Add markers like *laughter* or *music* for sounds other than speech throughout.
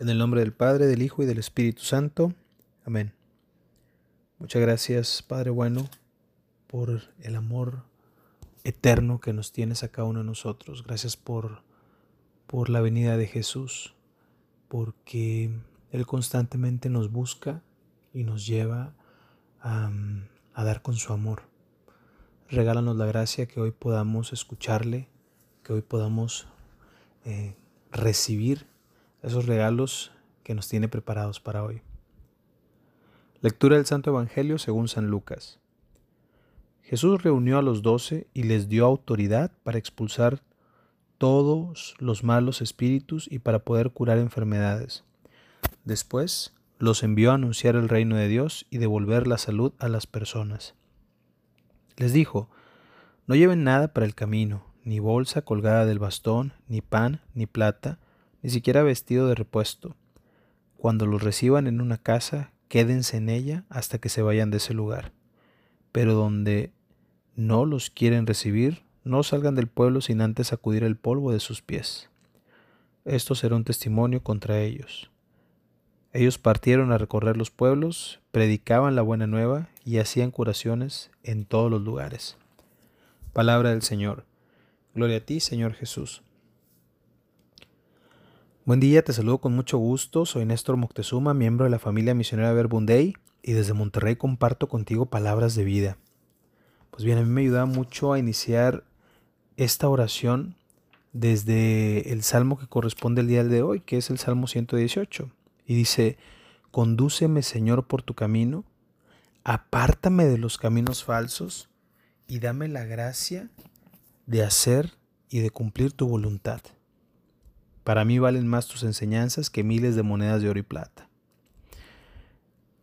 En el nombre del Padre, del Hijo y del Espíritu Santo. Amén. Muchas gracias, Padre bueno, por el amor eterno que nos tienes a cada uno de nosotros. Gracias por, por la venida de Jesús, porque Él constantemente nos busca y nos lleva a, a dar con su amor. Regálanos la gracia que hoy podamos escucharle, que hoy podamos eh, recibir esos regalos que nos tiene preparados para hoy. Lectura del Santo Evangelio según San Lucas. Jesús reunió a los doce y les dio autoridad para expulsar todos los malos espíritus y para poder curar enfermedades. Después los envió a anunciar el reino de Dios y devolver la salud a las personas. Les dijo, no lleven nada para el camino, ni bolsa colgada del bastón, ni pan, ni plata, ni siquiera vestido de repuesto. Cuando los reciban en una casa, quédense en ella hasta que se vayan de ese lugar. Pero donde no los quieren recibir, no salgan del pueblo sin antes sacudir el polvo de sus pies. Esto será un testimonio contra ellos. Ellos partieron a recorrer los pueblos, predicaban la buena nueva y hacían curaciones en todos los lugares. Palabra del Señor. Gloria a ti, Señor Jesús. Buen día, te saludo con mucho gusto. Soy Néstor Moctezuma, miembro de la familia misionera Verbunday y desde Monterrey comparto contigo palabras de vida. Pues bien, a mí me ayuda mucho a iniciar esta oración desde el salmo que corresponde al día de hoy, que es el Salmo 118. Y dice, Condúceme, Señor, por tu camino, apártame de los caminos falsos y dame la gracia de hacer y de cumplir tu voluntad. Para mí valen más tus enseñanzas que miles de monedas de oro y plata.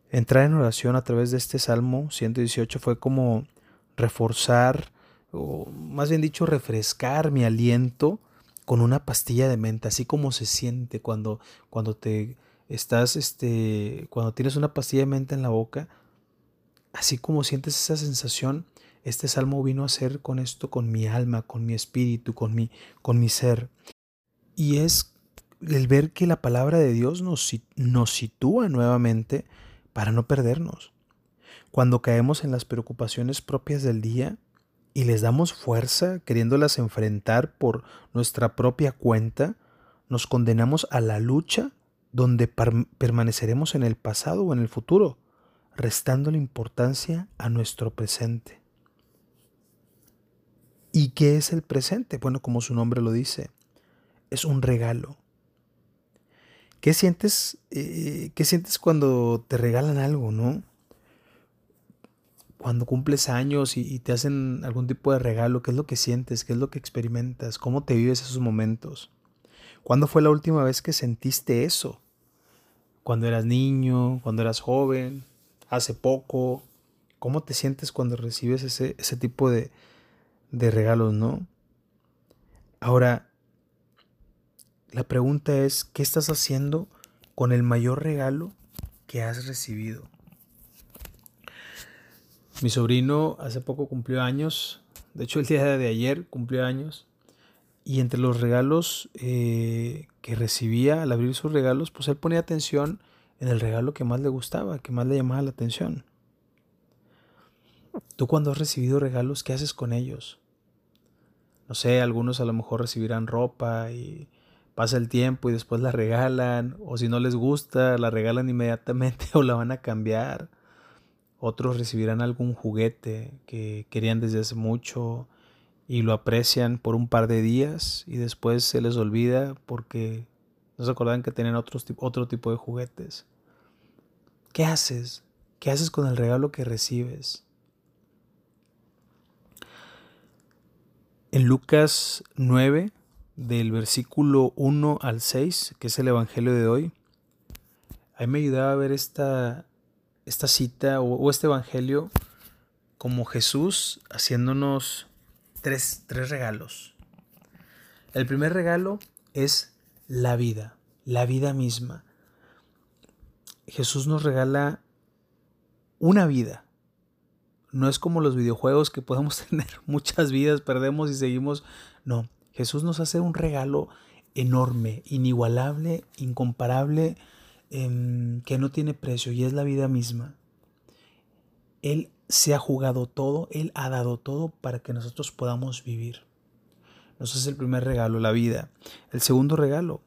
Entrar en oración a través de este Salmo 118 fue como reforzar, o más bien dicho, refrescar mi aliento con una pastilla de menta, así como se siente cuando, cuando te estás, este, cuando tienes una pastilla de menta en la boca, así como sientes esa sensación, este salmo vino a ser con esto, con mi alma, con mi espíritu, con mi, con mi ser. Y es el ver que la palabra de Dios nos, nos sitúa nuevamente para no perdernos. Cuando caemos en las preocupaciones propias del día y les damos fuerza queriéndolas enfrentar por nuestra propia cuenta, nos condenamos a la lucha donde permaneceremos en el pasado o en el futuro, restando la importancia a nuestro presente. ¿Y qué es el presente? Bueno, como su nombre lo dice, es un regalo. ¿Qué sientes, eh, ¿Qué sientes cuando te regalan algo, no? Cuando cumples años y, te hacen algún tipo de regalo, ¿qué es lo que sientes? ¿Qué es lo que experimentas? ¿Cómo te vives esos momentos? ¿Cuándo fue la última vez que sentiste eso? ¿Cuando eras niño? ¿Cuando eras joven? ¿Hace poco? ¿Cómo te sientes cuando recibes ese, ese tipo de, de regalos, no? Ahora, la pregunta es, ¿qué estás haciendo con el mayor regalo que has recibido? Mi sobrino hace poco cumplió años, de hecho el día de ayer cumplió años, y entre los regalos eh, que recibía al abrir sus regalos, pues él ponía atención en el regalo que más le gustaba, que más le llamaba la atención. Tú cuando has recibido regalos, ¿qué haces con ellos? No sé, algunos a lo mejor recibirán ropa y pasa el tiempo y después la regalan, o si no les gusta, la regalan inmediatamente *laughs* o la van a cambiar. Otros recibirán algún juguete que querían desde hace mucho y lo aprecian por un par de días y después se les olvida porque no se acordan que otros, otro tipo de juguetes. ¿Qué haces? ¿Qué haces con el regalo que recibes? En Lucas 9, del versículo 1 al 6, que es el Evangelio de hoy, ahí me ayudaba a ver esta, esta cita o, este Evangelio como Jesús haciéndonos tres, tres regalos. El primer regalo es la vida, la vida misma. Jesús nos regala una vida. No es como los videojuegos que podemos *laughs* tener muchas vidas, perdemos y seguimos. No, Jesús nos hace un regalo enorme, inigualable, incomparable, em, que no tiene precio y es la vida misma. Él se ha jugado todo, Él ha dado todo para que nosotros podamos vivir. Nos es el primer regalo, la vida. El segundo regalo,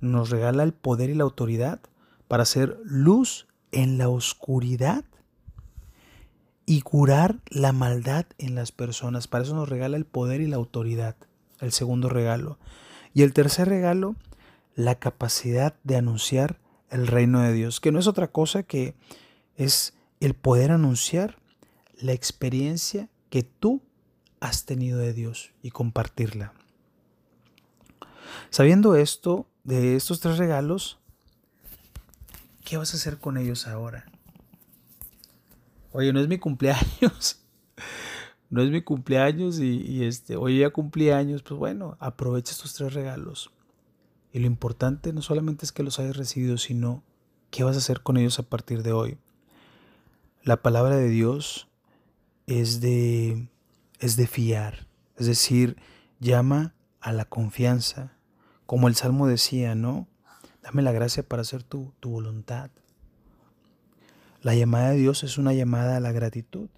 nos regala el poder y la autoridad para hacer luz en la oscuridad y curar la maldad en las personas. Para eso nos regala el poder y la autoridad, el segundo regalo. Y el tercer regalo, la capacidad de anunciar el reino de Dios, que no es otra cosa que es el poder anunciar la experiencia que tú has tenido de Dios y compartirla. Sabiendo esto, de estos tres regalos, ¿qué vas a hacer con ellos ahora? Oye, no es mi cumpleaños. No es mi cumpleaños y, este, oye, ya cumplí años. Pues bueno, aprovecha estos tres regalos. Y lo importante no solamente es que los hayas recibido, sino qué vas a hacer con ellos a partir de hoy. La palabra de Dios es de, es de fiar. Es decir, llama a la confianza. Como el Salmo decía, ¿no? Dame la gracia para hacer tu, tu voluntad. La llamada de Dios es una llamada a la gratitud.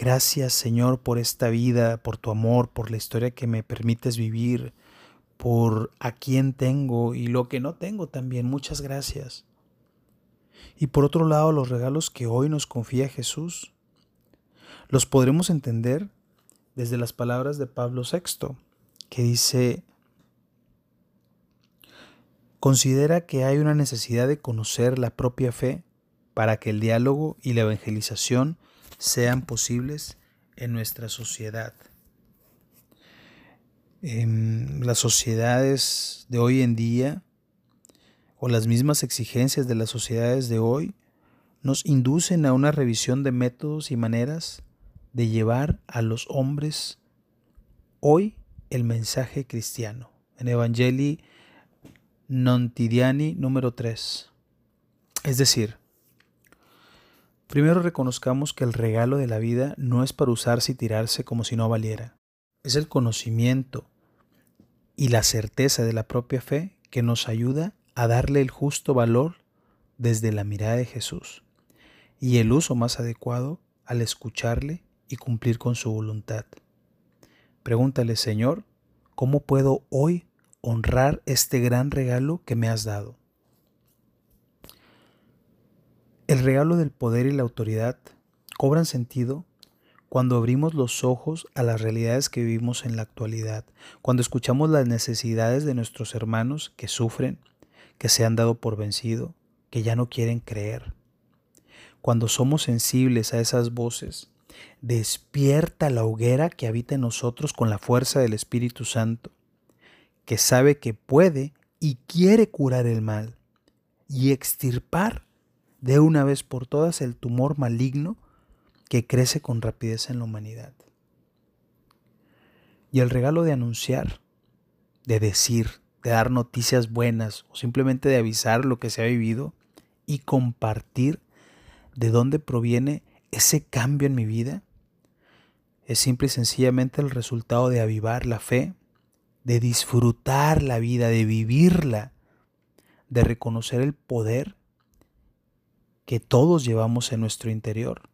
Gracias Señor por esta vida, por tu amor, por la historia que me permites vivir, por a quién tengo y lo que no tengo también. Muchas gracias. Y por otro lado, los regalos que hoy nos confía Jesús, los podremos entender desde las palabras de Pablo VI, que dice, considera que hay una necesidad de conocer la propia fe para que el diálogo y la evangelización sean posibles en nuestra sociedad. En las sociedades de hoy en día o las mismas exigencias de las sociedades de hoy nos inducen a una revisión de métodos y maneras de llevar a los hombres hoy el mensaje cristiano. En Evangelii Nontidiani número 3. Es decir, primero reconozcamos que el regalo de la vida no es para usarse y tirarse como si no valiera. Es el conocimiento y la certeza de la propia fe que nos ayuda a darle el justo valor desde la mirada de Jesús y el uso más adecuado al escucharle y cumplir con su voluntad. Pregúntale, Señor, ¿cómo puedo hoy honrar este gran regalo que me has dado. El regalo del poder y la autoridad cobran sentido cuando abrimos los ojos a las realidades que vivimos en la actualidad, cuando escuchamos las necesidades de nuestros hermanos que sufren, que se han dado por vencido, que ya no quieren creer. Cuando somos sensibles a esas voces, despierta la hoguera que habita en nosotros con la fuerza del Espíritu Santo que sabe que puede y quiere curar el mal y extirpar de una vez por todas el tumor maligno que crece con rapidez en la humanidad. Y el regalo de anunciar, de decir, de dar noticias buenas o simplemente de avisar lo que se ha vivido y compartir de dónde proviene ese cambio en mi vida, es simple y sencillamente el resultado de avivar la fe de disfrutar la vida, de vivirla, de reconocer el poder que todos llevamos en nuestro interior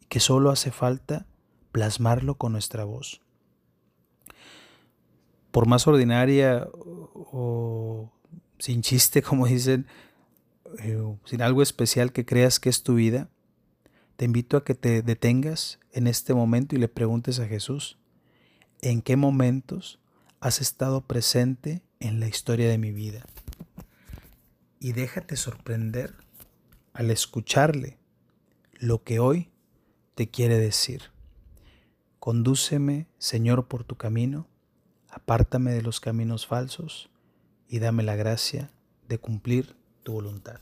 y que solo hace falta plasmarlo con nuestra voz. Por más ordinaria o, sin chiste, *laughs* como dicen, eh, sin algo especial que creas que es tu vida, te invito a que te detengas en este momento y le preguntes a Jesús, ¿en qué momentos has estado presente en la historia de mi vida. Y déjate sorprender al escucharle lo que hoy te quiere decir. Condúceme, Señor, por tu camino, apártame de los caminos falsos y dame la gracia de cumplir tu voluntad.